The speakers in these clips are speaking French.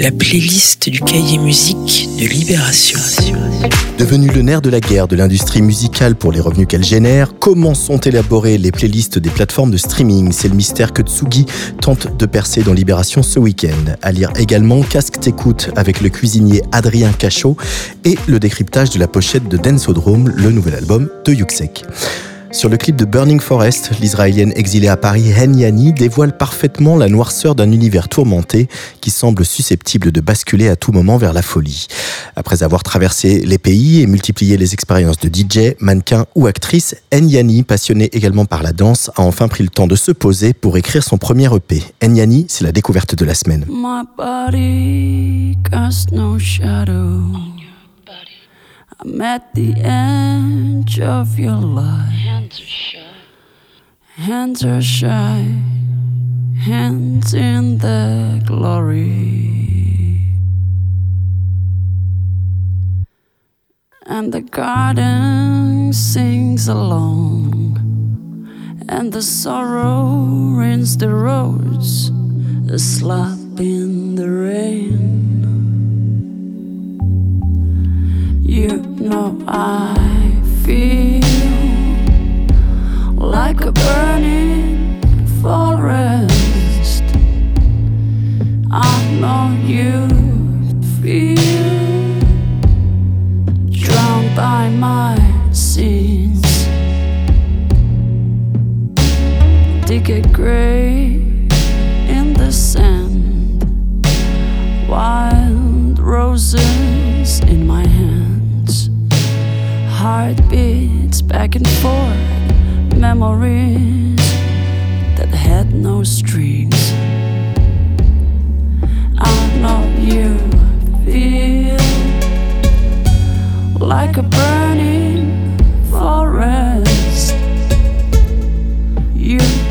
la playlist du cahier musique de Libération. Devenu le nerf de la guerre de l'industrie musicale pour les revenus qu'elle génère, comment sont élaborées les playlists des plateformes de streaming? C'est le mystère que Tsugi tente de percer dans Libération ce week-end. À lire également Casque t'écoute avec le cuisinier Adrien Cachot et le décryptage de la pochette de Densodrome, le nouvel album de Yuxek. Sur le clip de Burning Forest, l'Israélienne exilée à Paris, Hen dévoile parfaitement la noirceur d'un univers tourmenté qui semble susceptible de basculer à tout moment vers la folie. Après avoir traversé les pays et multiplié les expériences de DJ, mannequin ou actrice, Hen Yani, passionnée également par la danse, a enfin pris le temps de se poser pour écrire son premier EP. Hen Yani, c'est la découverte de la semaine. I'm at the edge of your life. Hands are shy. Hands are shy. Hands in the glory. And the garden sings along. And the sorrow rinse the roads. A slap in the rain. You know I feel like a burning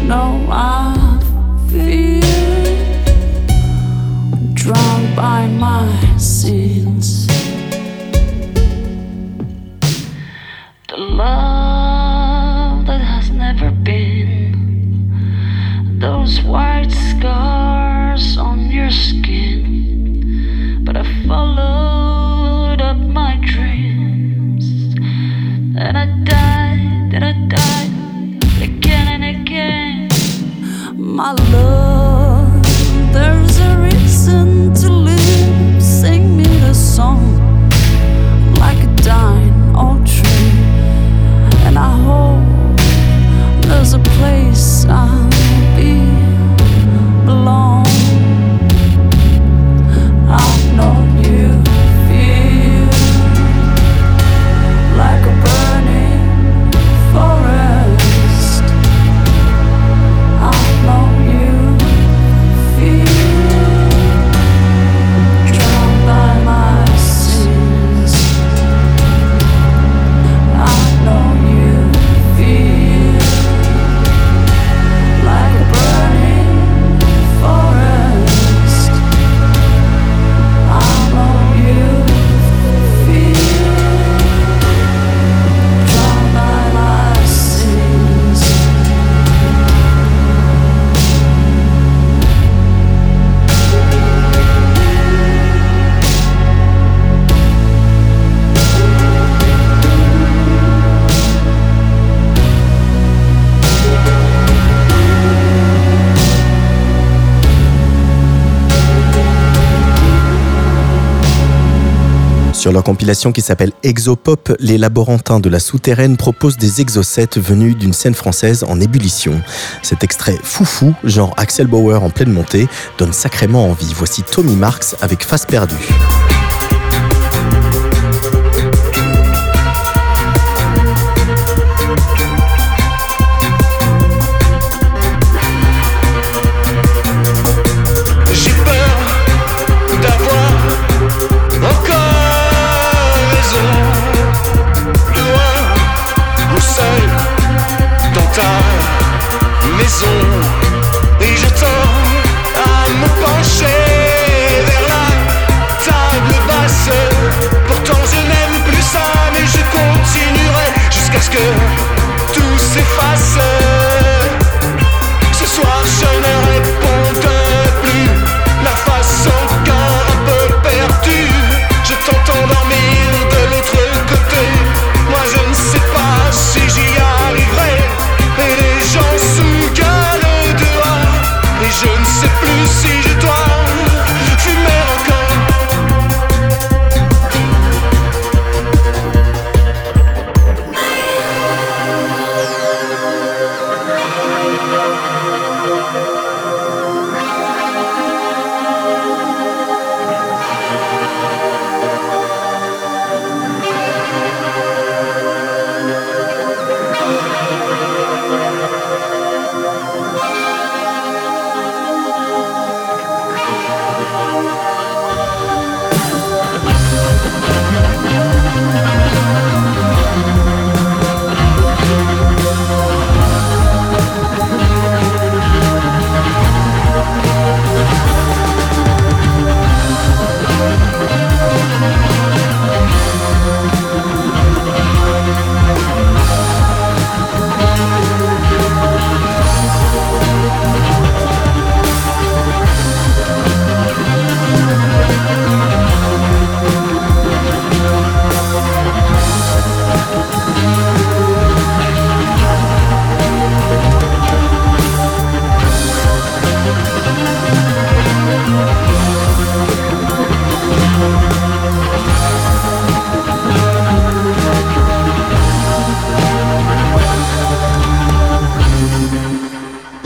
know I feel drowned by my sins. Sur leur compilation qui s'appelle Exopop, les laborantins de la souterraine proposent des exocètes venus d'une scène française en ébullition. Cet extrait foufou, genre Axel Bauer en pleine montée, donne sacrément envie. Voici Tommy Marx avec Face perdue.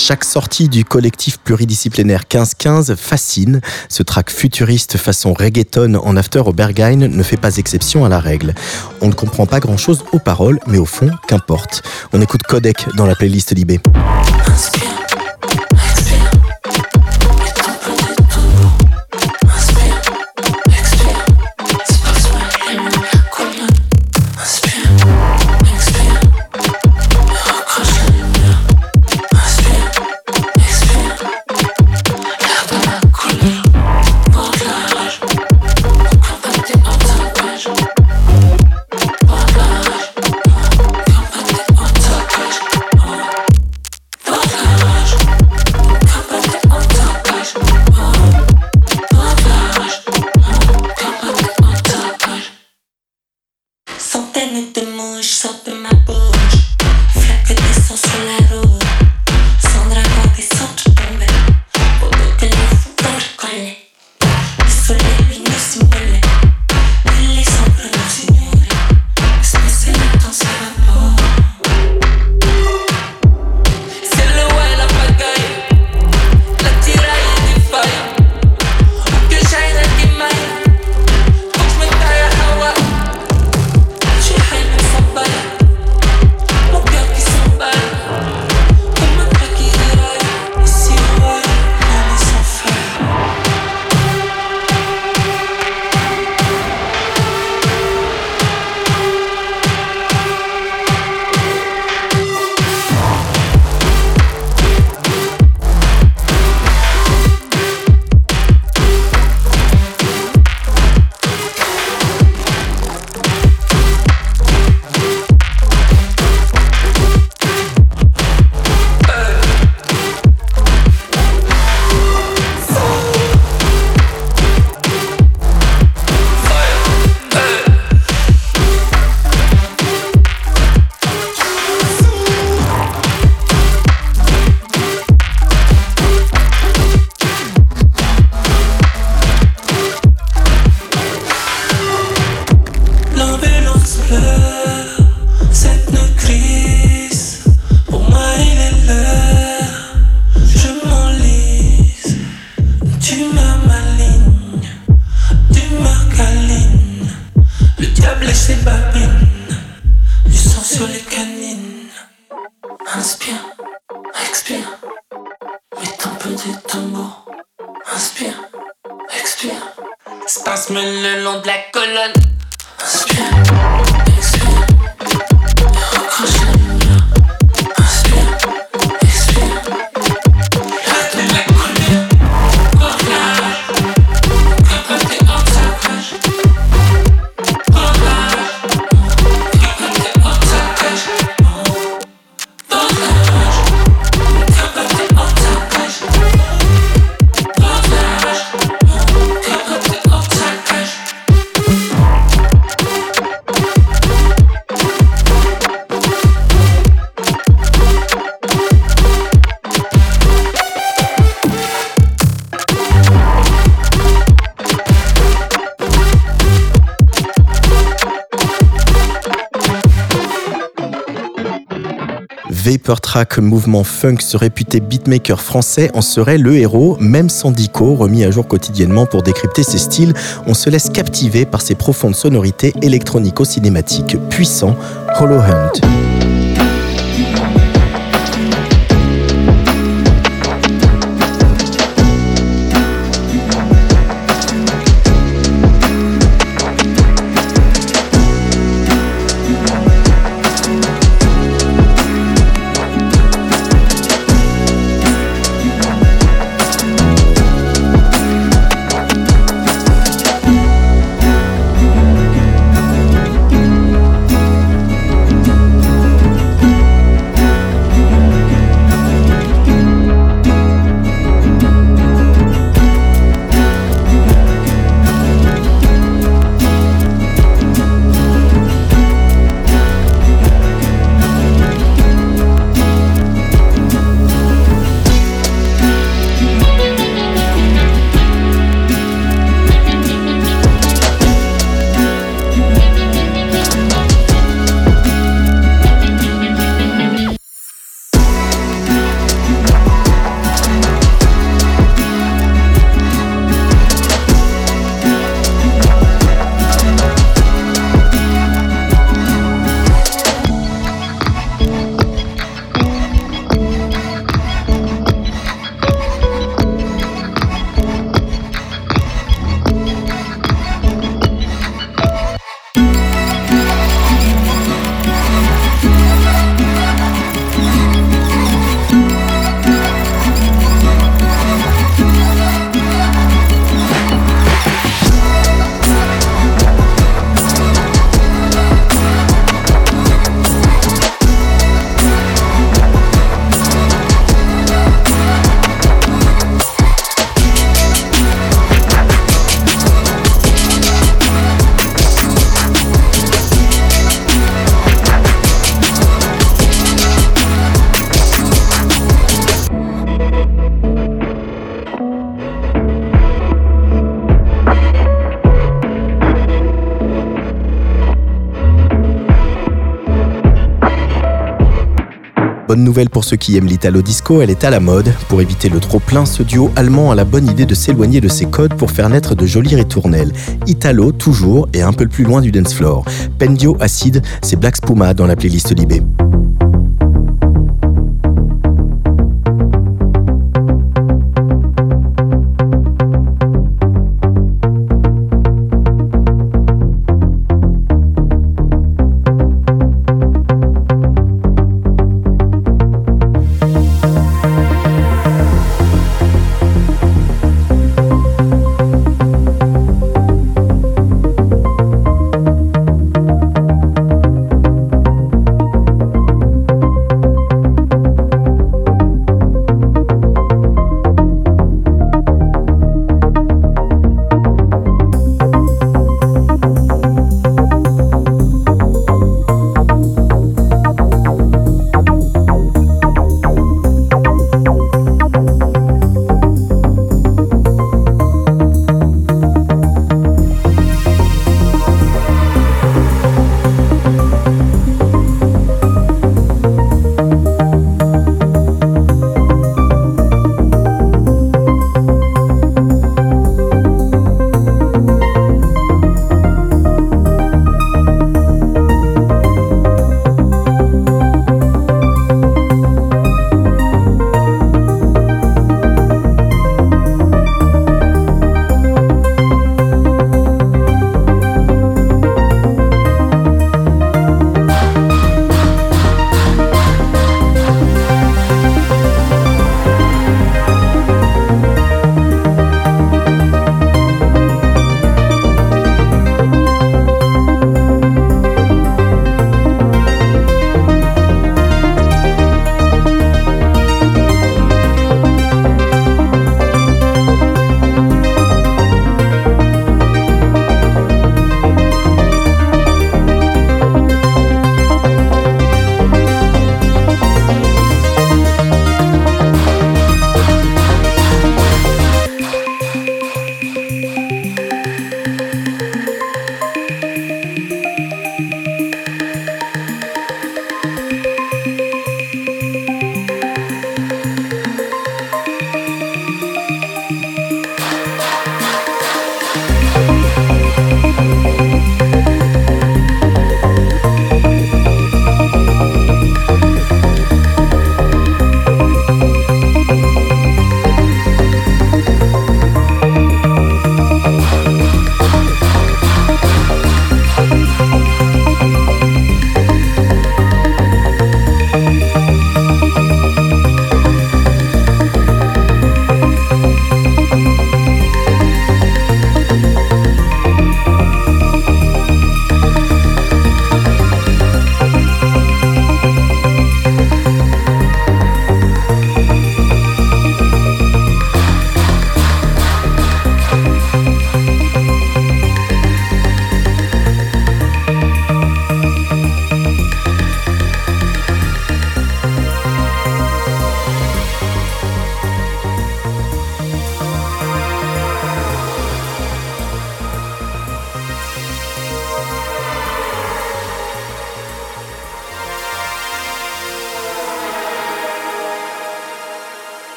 Chaque sortie du collectif pluridisciplinaire 1515 fascine. Ce track futuriste façon reggaeton en after au Berghain ne fait pas exception à la règle. On ne comprend pas grand chose aux paroles, mais au fond, qu'importe. On écoute Codec dans la playlist Libé. petit tambour. Inspire, expire. Spasme le long de la colonne. Inspire. Track, mouvement funk se réputé beatmaker français, en serait le héros, même Sandico, remis à jour quotidiennement pour décrypter ses styles, on se laisse captiver par ses profondes sonorités électronico-cinématiques puissants, Hollow Hunt. Nouvelle pour ceux qui aiment l'italo disco, elle est à la mode. Pour éviter le trop plein, ce duo allemand a la bonne idée de s'éloigner de ses codes pour faire naître de jolis ritournelles. Italo toujours et un peu plus loin du dance floor. Pendio Acid, c'est Black Spuma dans la playlist Libé.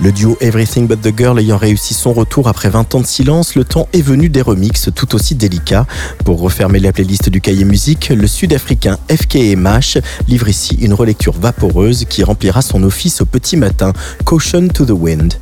Le duo Everything But The Girl ayant réussi son retour après 20 ans de silence, le temps est venu des remixes tout aussi délicats. Pour refermer la playlist du cahier musique, le sud-africain FKMH livre ici une relecture vaporeuse qui remplira son office au petit matin, Caution to the Wind.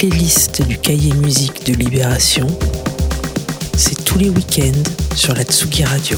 Playlist du cahier musique de Libération, c'est tous les week-ends sur la Tsugi Radio.